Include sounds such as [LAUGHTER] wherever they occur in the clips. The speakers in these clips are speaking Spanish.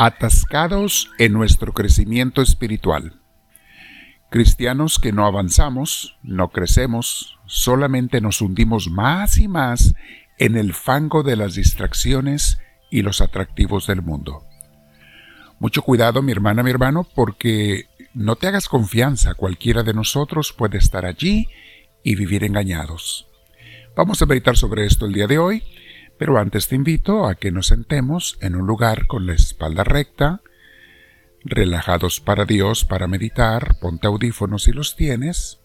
atascados en nuestro crecimiento espiritual. Cristianos que no avanzamos, no crecemos, solamente nos hundimos más y más en el fango de las distracciones y los atractivos del mundo. Mucho cuidado, mi hermana, mi hermano, porque no te hagas confianza, cualquiera de nosotros puede estar allí y vivir engañados. Vamos a meditar sobre esto el día de hoy pero antes te invito a que nos sentemos en un lugar con la espalda recta, relajados para Dios para meditar, ponte audífonos si los tienes,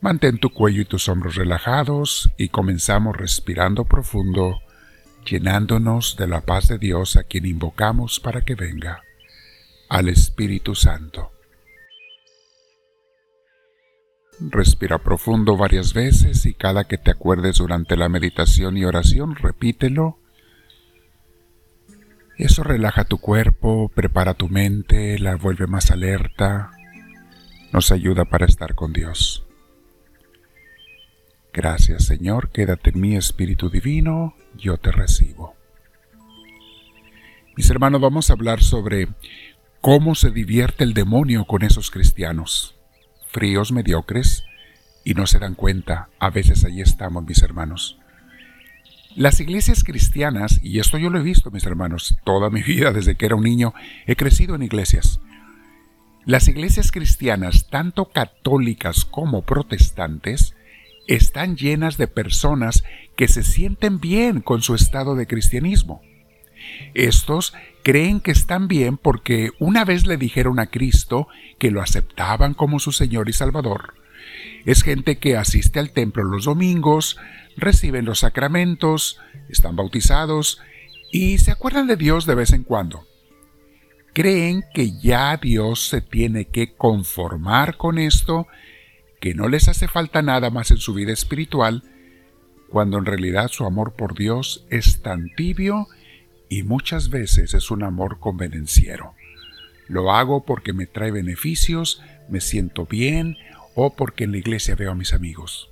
mantén tu cuello y tus hombros relajados y comenzamos respirando profundo, llenándonos de la paz de Dios a quien invocamos para que venga, al Espíritu Santo. Respira profundo varias veces y cada que te acuerdes durante la meditación y oración, repítelo. Eso relaja tu cuerpo, prepara tu mente, la vuelve más alerta, nos ayuda para estar con Dios. Gracias Señor, quédate en mi Espíritu Divino, yo te recibo. Mis hermanos, vamos a hablar sobre cómo se divierte el demonio con esos cristianos fríos, mediocres, y no se dan cuenta. A veces ahí estamos, mis hermanos. Las iglesias cristianas, y esto yo lo he visto, mis hermanos, toda mi [LAUGHS] vida desde que era un niño, he crecido en iglesias. Las iglesias cristianas, tanto católicas como protestantes, están llenas de personas que se sienten bien con su estado de cristianismo. Estos creen que están bien porque una vez le dijeron a Cristo que lo aceptaban como su Señor y Salvador. Es gente que asiste al templo los domingos, reciben los sacramentos, están bautizados y se acuerdan de Dios de vez en cuando. Creen que ya Dios se tiene que conformar con esto, que no les hace falta nada más en su vida espiritual, cuando en realidad su amor por Dios es tan tibio y muchas veces es un amor convenenciero. Lo hago porque me trae beneficios, me siento bien o porque en la iglesia veo a mis amigos.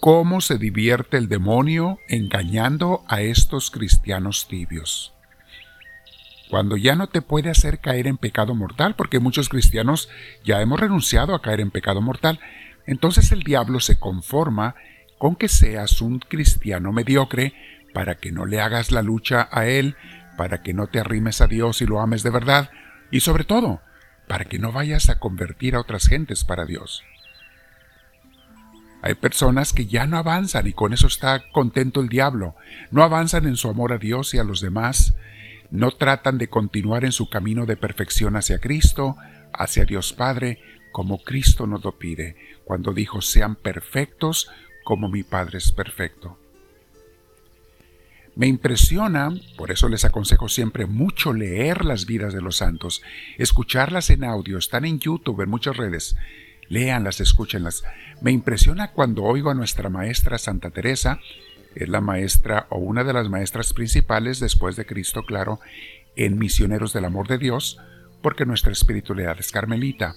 ¿Cómo se divierte el demonio engañando a estos cristianos tibios? Cuando ya no te puede hacer caer en pecado mortal, porque muchos cristianos ya hemos renunciado a caer en pecado mortal, entonces el diablo se conforma con que seas un cristiano mediocre para que no le hagas la lucha a Él, para que no te arrimes a Dios y lo ames de verdad, y sobre todo, para que no vayas a convertir a otras gentes para Dios. Hay personas que ya no avanzan y con eso está contento el diablo, no avanzan en su amor a Dios y a los demás, no tratan de continuar en su camino de perfección hacia Cristo, hacia Dios Padre, como Cristo nos lo pide, cuando dijo sean perfectos como mi Padre es perfecto. Me impresiona, por eso les aconsejo siempre mucho leer las vidas de los santos, escucharlas en audio, están en YouTube, en muchas redes. Léanlas, escúchenlas. Me impresiona cuando oigo a nuestra maestra Santa Teresa, es la maestra o una de las maestras principales después de Cristo, claro, en Misioneros del Amor de Dios, porque nuestra espiritualidad es carmelita.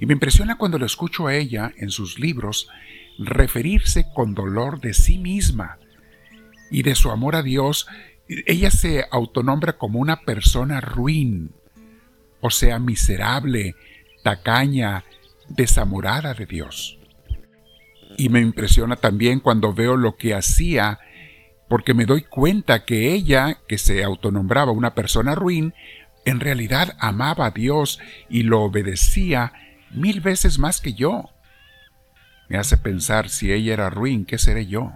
Y me impresiona cuando lo escucho a ella en sus libros referirse con dolor de sí misma y de su amor a Dios, ella se autonombra como una persona ruin, o sea, miserable, tacaña, desamorada de Dios. Y me impresiona también cuando veo lo que hacía, porque me doy cuenta que ella, que se autonombraba una persona ruin, en realidad amaba a Dios y lo obedecía mil veces más que yo. Me hace pensar si ella era ruin, ¿qué seré yo?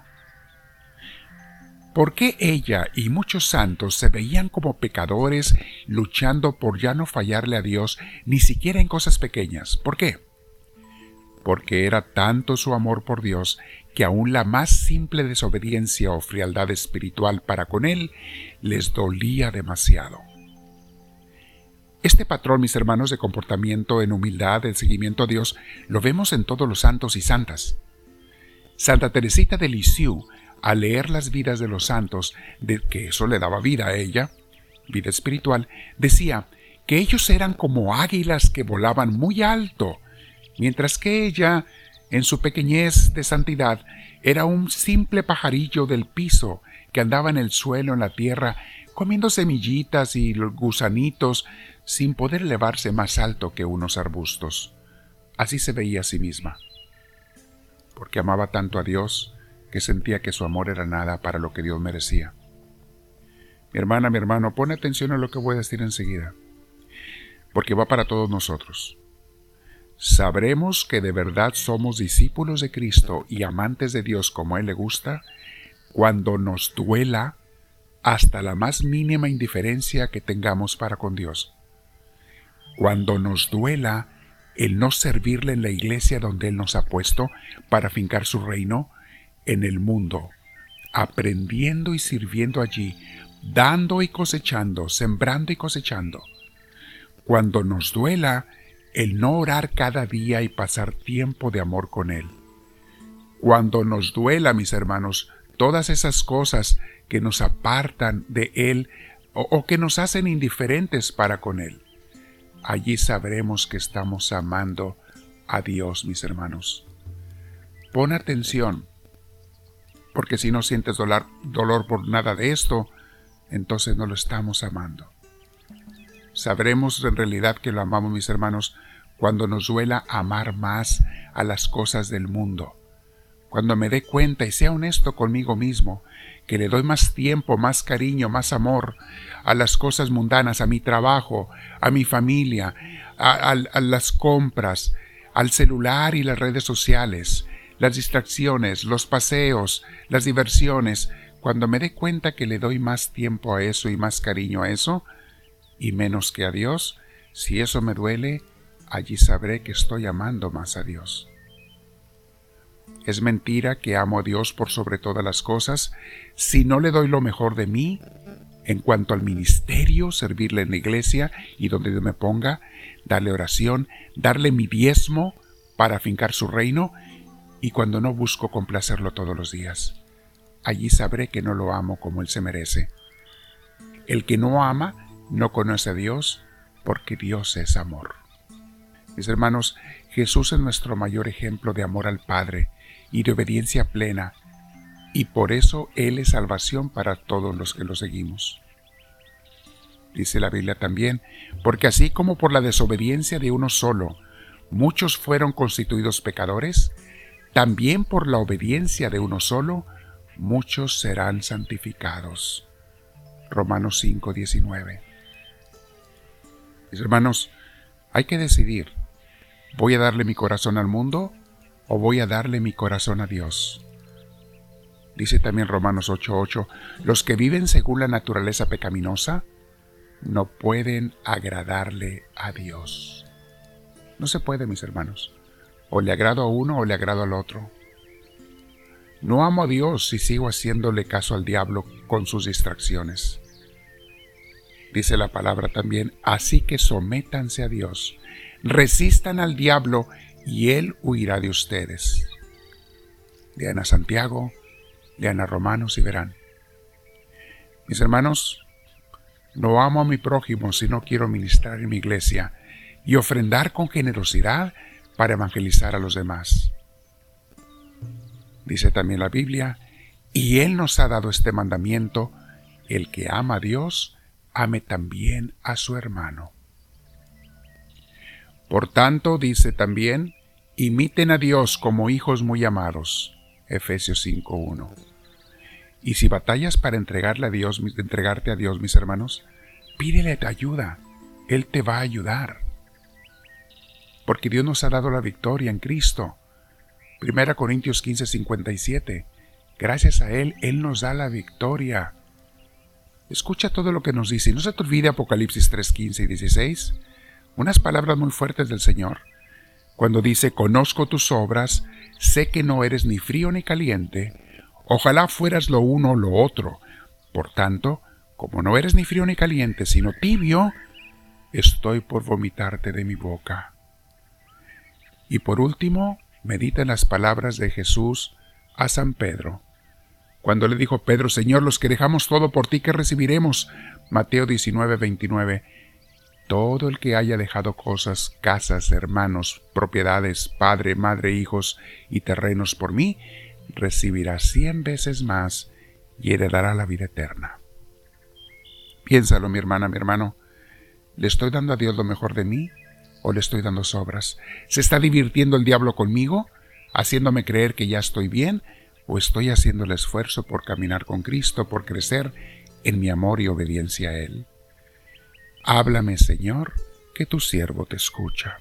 ¿Por qué ella y muchos santos se veían como pecadores luchando por ya no fallarle a Dios ni siquiera en cosas pequeñas? ¿Por qué? Porque era tanto su amor por Dios que aún la más simple desobediencia o frialdad espiritual para con Él les dolía demasiado. Este patrón, mis hermanos, de comportamiento en humildad, en seguimiento a Dios, lo vemos en todos los santos y santas. Santa Teresita de Lisieux al leer las vidas de los santos, de que eso le daba vida a ella, vida espiritual, decía que ellos eran como águilas que volaban muy alto, mientras que ella en su pequeñez de santidad, era un simple pajarillo del piso que andaba en el suelo, en la tierra, comiendo semillitas y gusanitos, sin poder elevarse más alto que unos arbustos. Así se veía a sí misma, porque amaba tanto a Dios que sentía que su amor era nada para lo que Dios merecía. Mi hermana, mi hermano, pone atención a lo que voy a decir enseguida, porque va para todos nosotros. Sabremos que de verdad somos discípulos de Cristo y amantes de Dios como Él le gusta cuando nos duela hasta la más mínima indiferencia que tengamos para con Dios. Cuando nos duela el no servirle en la iglesia donde Él nos ha puesto para fincar su reino en el mundo, aprendiendo y sirviendo allí, dando y cosechando, sembrando y cosechando. Cuando nos duela el no orar cada día y pasar tiempo de amor con Él. Cuando nos duela, mis hermanos, todas esas cosas que nos apartan de Él o, que nos hacen indiferentes para con Él, allí sabremos que estamos amando a Dios, mis hermanos. Pon atención, porque si no sientes dolor, dolor por nada de esto, entonces no lo estamos amando. Sabremos en realidad que lo amamos, mis hermanos, cuando nos duela amar más a las cosas del mundo. Cuando me dé cuenta y sea honesto conmigo mismo, que le doy más tiempo, más cariño, más amor a las cosas mundanas, a mi trabajo, a mi familia, a, a las compras, al celular y las redes sociales, las distracciones, los paseos, las diversiones, cuando me dé cuenta que le doy más tiempo a eso y más cariño a eso, y menos que a Dios, si eso me duele, allí sabré que estoy amando más a Dios. Es mentira que amo a Dios por sobre todas las cosas si no le doy lo mejor de mí en cuanto al ministerio, servirle en la iglesia y donde Dios me ponga, darle oración, darle mi diezmo para afincar su reino y cuando no busco complacerlo todos los días. Allí sabré que no lo amo como Él se merece. El que no ama no conoce a Dios porque Dios es amor. Mis hermanos, Jesús es nuestro mayor ejemplo de amor al Padre y de obediencia plena, y por eso Él es salvación para todos los que lo seguimos. Dice la Biblia también, porque así como por la desobediencia de uno solo, muchos fueron constituidos pecadores, también por la obediencia de uno solo, muchos serán santificados. Romanos 5:19. Mis hermanos, hay que decidir, ¿voy a darle mi corazón al mundo o voy a darle mi corazón a Dios? Dice también Romanos 8:8, los que viven según la naturaleza pecaminosa no pueden agradarle a Dios. No se puede, mis hermanos. O le agrado a uno o le agrado al otro. No amo a Dios si sigo haciéndole caso al diablo con sus distracciones. Dice la palabra también, así que sométanse a Dios, resistan al diablo y él huirá de ustedes. Lean a Santiago, lean a Romanos y verán. Mis hermanos, no amo a mi prójimo si no quiero ministrar en mi iglesia y ofrendar con generosidad para evangelizar a los demás. Dice también la Biblia, y Él nos ha dado este mandamiento, el que ama a Dios, ame también a su hermano. Por tanto, dice también, imiten a Dios como hijos muy amados. Efesios 5.1. Y si batallas para entregarle a Dios, entregarte a Dios, mis hermanos, pídele ayuda. Él te va a ayudar. Porque Dios nos ha dado la victoria en Cristo. 1 Corintios 15:57. Gracias a Él, Él nos da la victoria. Escucha todo lo que nos dice no se te olvide Apocalipsis 3:15 y 16 unas palabras muy fuertes del Señor, cuando dice, conozco tus obras, sé que no eres ni frío ni caliente, ojalá fueras lo uno o lo otro. Por tanto, como no eres ni frío ni caliente, sino tibio, estoy por vomitarte de mi boca. Y por último, medita en las palabras de Jesús a San Pedro. Cuando le dijo Pedro, Señor, los que dejamos todo por ti, ¿qué recibiremos? Mateo 19, 29 todo el que haya dejado cosas, casas, hermanos, propiedades, padre, madre, hijos y terrenos por mí, recibirá cien veces más y heredará la vida eterna. Piénsalo, mi hermana, mi hermano. ¿Le estoy dando a Dios lo mejor de mí o le estoy dando sobras? ¿Se está divirtiendo el diablo conmigo, haciéndome creer que ya estoy bien o estoy haciendo el esfuerzo por caminar con Cristo, por crecer en mi amor y obediencia a Él? Háblame, Señor, que tu siervo te escucha.